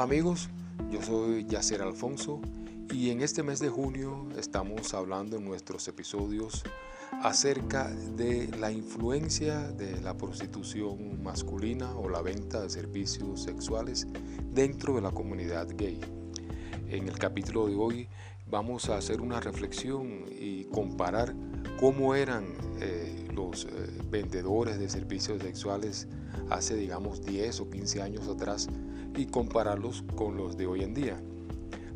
Hola amigos, yo soy Yacer Alfonso y en este mes de junio estamos hablando en nuestros episodios acerca de la influencia de la prostitución masculina o la venta de servicios sexuales dentro de la comunidad gay. En el capítulo de hoy vamos a hacer una reflexión y comparar cómo eran eh, los eh, vendedores de servicios sexuales hace digamos 10 o 15 años atrás y compararlos con los de hoy en día.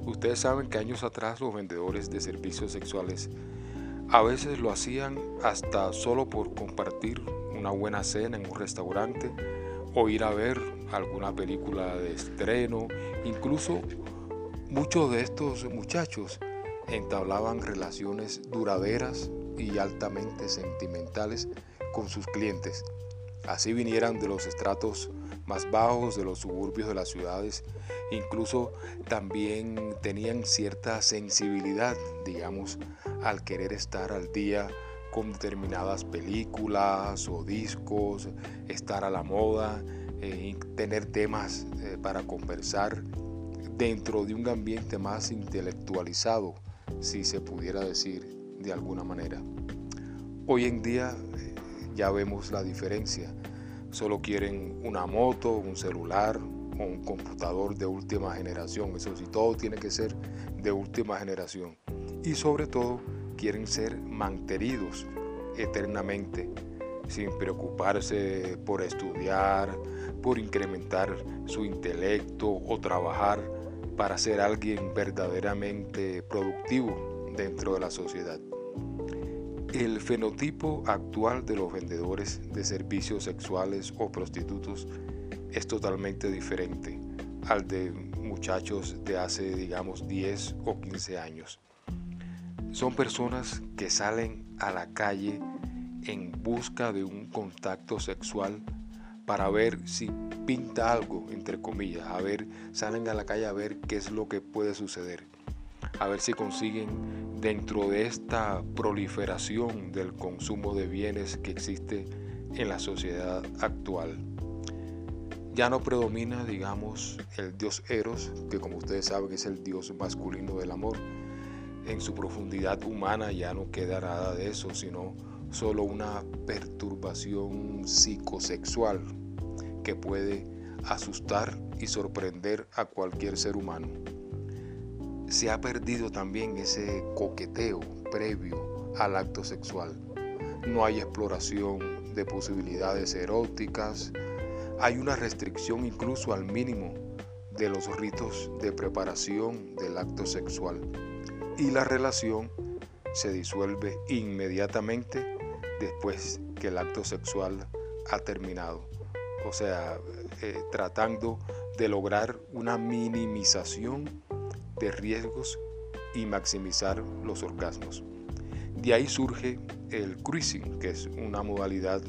Ustedes saben que años atrás los vendedores de servicios sexuales a veces lo hacían hasta solo por compartir una buena cena en un restaurante o ir a ver alguna película de estreno. Incluso muchos de estos muchachos entablaban relaciones duraderas y altamente sentimentales con sus clientes. Así vinieran de los estratos más bajos de los suburbios de las ciudades, incluso también tenían cierta sensibilidad, digamos, al querer estar al día con determinadas películas o discos, estar a la moda, eh, tener temas eh, para conversar dentro de un ambiente más intelectualizado, si se pudiera decir de alguna manera. Hoy en día eh, ya vemos la diferencia solo quieren una moto, un celular o un computador de última generación. Eso sí, todo tiene que ser de última generación. Y sobre todo quieren ser mantenidos eternamente, sin preocuparse por estudiar, por incrementar su intelecto o trabajar para ser alguien verdaderamente productivo dentro de la sociedad. El fenotipo actual de los vendedores de servicios sexuales o prostitutos es totalmente diferente al de muchachos de hace, digamos, 10 o 15 años. Son personas que salen a la calle en busca de un contacto sexual para ver si pinta algo, entre comillas, a ver, salen a la calle a ver qué es lo que puede suceder a ver si consiguen dentro de esta proliferación del consumo de bienes que existe en la sociedad actual. Ya no predomina, digamos, el dios Eros, que como ustedes saben es el dios masculino del amor. En su profundidad humana ya no queda nada de eso, sino solo una perturbación psicosexual que puede asustar y sorprender a cualquier ser humano se ha perdido también ese coqueteo previo al acto sexual. No hay exploración de posibilidades eróticas, hay una restricción incluso al mínimo de los ritos de preparación del acto sexual y la relación se disuelve inmediatamente después que el acto sexual ha terminado. O sea, eh, tratando de lograr una minimización de riesgos y maximizar los orgasmos. De ahí surge el cruising, que es una modalidad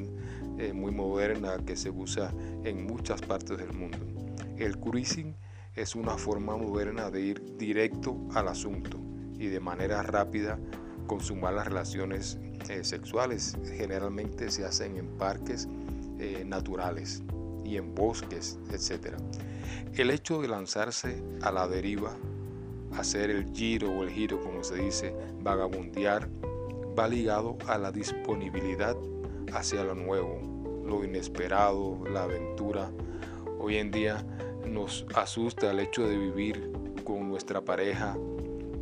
eh, muy moderna que se usa en muchas partes del mundo. El cruising es una forma moderna de ir directo al asunto y de manera rápida consumar las relaciones eh, sexuales. Generalmente se hacen en parques eh, naturales y en bosques, etc. El hecho de lanzarse a la deriva hacer el giro o el giro, como se dice, vagabundear, va ligado a la disponibilidad hacia lo nuevo, lo inesperado, la aventura. Hoy en día nos asusta el hecho de vivir con nuestra pareja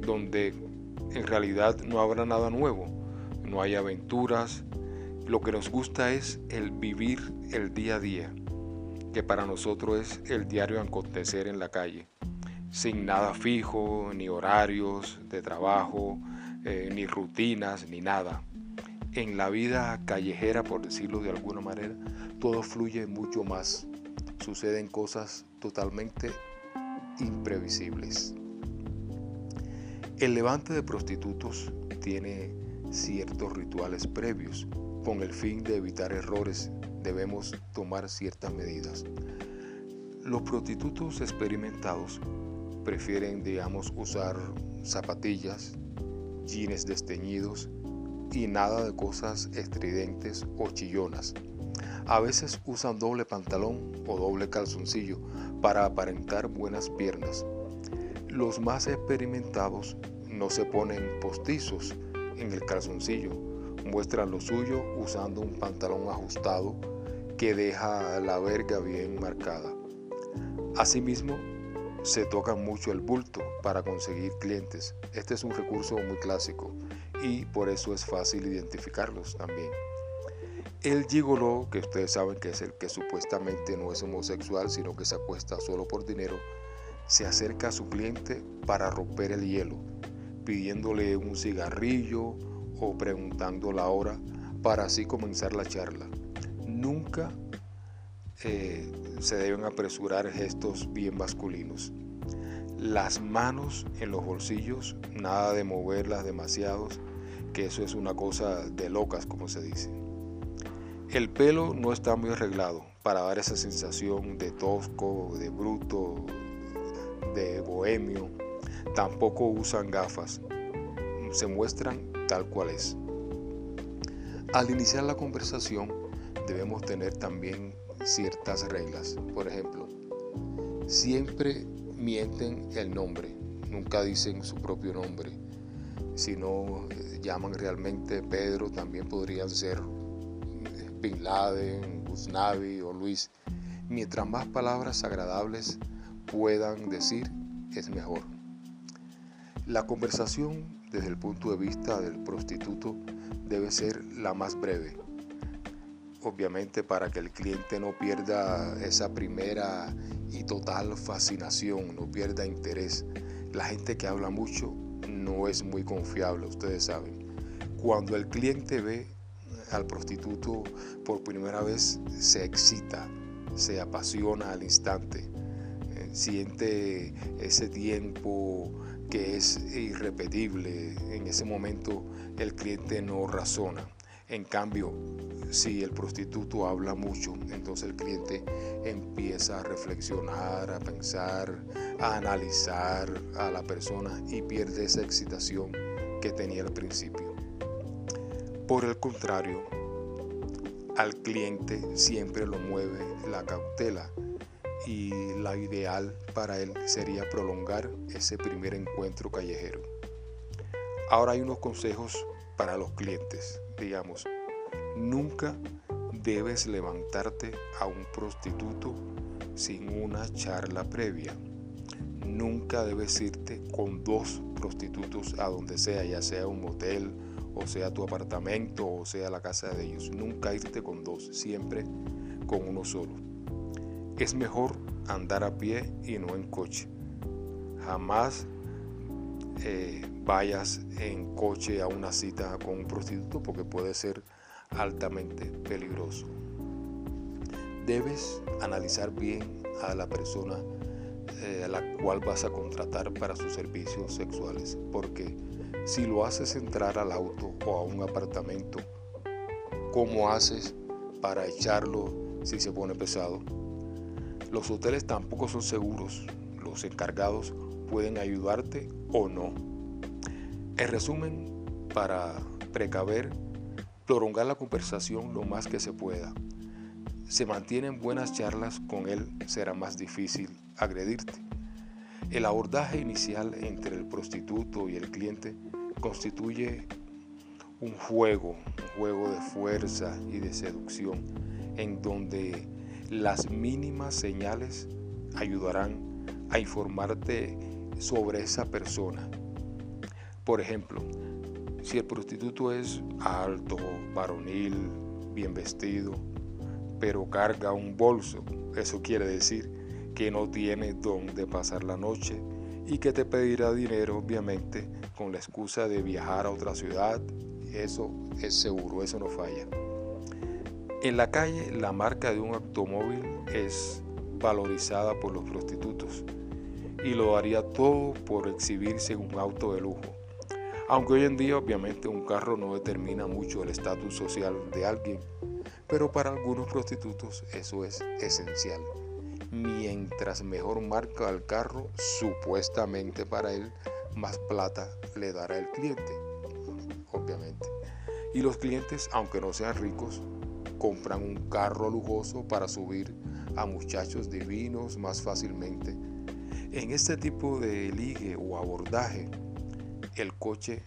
donde en realidad no habrá nada nuevo, no hay aventuras. Lo que nos gusta es el vivir el día a día, que para nosotros es el diario acontecer en la calle sin nada fijo, ni horarios de trabajo, eh, ni rutinas, ni nada. En la vida callejera, por decirlo de alguna manera, todo fluye mucho más. Suceden cosas totalmente imprevisibles. El levante de prostitutos tiene ciertos rituales previos. Con el fin de evitar errores debemos tomar ciertas medidas. Los prostitutos experimentados prefieren, digamos, usar zapatillas, jeans desteñidos, y nada de cosas estridentes o chillonas. A veces usan doble pantalón o doble calzoncillo para aparentar buenas piernas. Los más experimentados no se ponen postizos en el calzoncillo, muestran lo suyo usando un pantalón ajustado que deja la verga bien marcada. Asimismo, se toca mucho el bulto para conseguir clientes. Este es un recurso muy clásico y por eso es fácil identificarlos también. El gigolo, que ustedes saben que es el que supuestamente no es homosexual, sino que se acuesta solo por dinero, se acerca a su cliente para romper el hielo, pidiéndole un cigarrillo o preguntando la hora para así comenzar la charla. Nunca se deben apresurar gestos bien masculinos. Las manos en los bolsillos, nada de moverlas demasiados, que eso es una cosa de locas, como se dice. El pelo no está muy arreglado para dar esa sensación de tosco, de bruto, de bohemio. Tampoco usan gafas. Se muestran tal cual es. Al iniciar la conversación debemos tener también ciertas reglas. Por ejemplo, siempre mienten el nombre, nunca dicen su propio nombre. Si no eh, llaman realmente Pedro, también podrían ser Bin Laden, Gusnavi o Luis. Mientras más palabras agradables puedan decir, es mejor. La conversación desde el punto de vista del prostituto debe ser la más breve, obviamente para que el cliente no pierda esa primera y total fascinación, no pierda interés. La gente que habla mucho no es muy confiable, ustedes saben. Cuando el cliente ve al prostituto por primera vez se excita, se apasiona al instante, eh, siente ese tiempo que es irrepetible. En ese momento el cliente no razona. En cambio, si el prostituto habla mucho, entonces el cliente empieza a reflexionar, a pensar, a analizar a la persona y pierde esa excitación que tenía al principio. Por el contrario, al cliente siempre lo mueve la cautela y la ideal para él sería prolongar ese primer encuentro callejero. Ahora hay unos consejos para los clientes. Digamos, nunca debes levantarte a un prostituto sin una charla previa. Nunca debes irte con dos prostitutos a donde sea, ya sea un motel, o sea tu apartamento o sea la casa de ellos. Nunca irte con dos, siempre con uno solo. Es mejor andar a pie y no en coche. Jamás eh, vayas en coche a una cita con un prostituto porque puede ser altamente peligroso. Debes analizar bien a la persona eh, a la cual vas a contratar para sus servicios sexuales porque si lo haces entrar al auto o a un apartamento, ¿cómo haces para echarlo si se pone pesado? Los hoteles tampoco son seguros. Los encargados pueden ayudarte o no. En resumen, para precaver, prolongar la conversación lo más que se pueda. Se mantienen buenas charlas con él, será más difícil agredirte. El abordaje inicial entre el prostituto y el cliente constituye un juego, un juego de fuerza y de seducción, en donde las mínimas señales ayudarán a informarte sobre esa persona. Por ejemplo, si el prostituto es alto, varonil, bien vestido, pero carga un bolso, eso quiere decir que no tiene dónde pasar la noche y que te pedirá dinero, obviamente, con la excusa de viajar a otra ciudad. Eso es seguro, eso no falla. En la calle, la marca de un automóvil es valorizada por los prostitutos y lo haría todo por exhibirse en un auto de lujo. Aunque hoy en día obviamente un carro no determina mucho el estatus social de alguien, pero para algunos prostitutos eso es esencial mientras mejor marca el carro, supuestamente para él, más plata le dará el cliente, obviamente. Y los clientes, aunque no sean ricos, compran un carro lujoso para subir a muchachos divinos más fácilmente. En este tipo de ligue o abordaje, el coche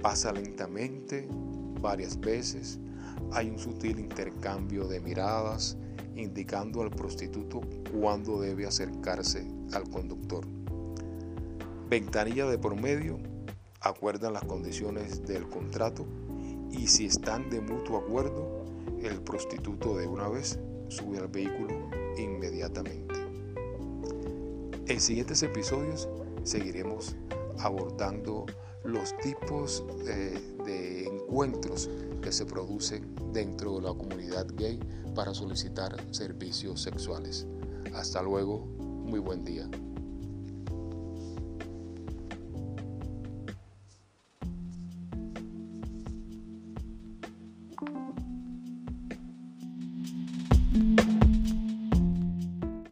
pasa lentamente varias veces, hay un sutil intercambio de miradas indicando al prostituto cuándo debe acercarse al conductor. Ventanilla de promedio, acuerdan las condiciones del contrato y si están de mutuo acuerdo, el prostituto de una vez sube al vehículo inmediatamente. En siguientes episodios seguiremos abordando los tipos de, encuentros que se producen dentro de la comunidad gay para solicitar servicios sexuales. Hasta luego, muy buen día.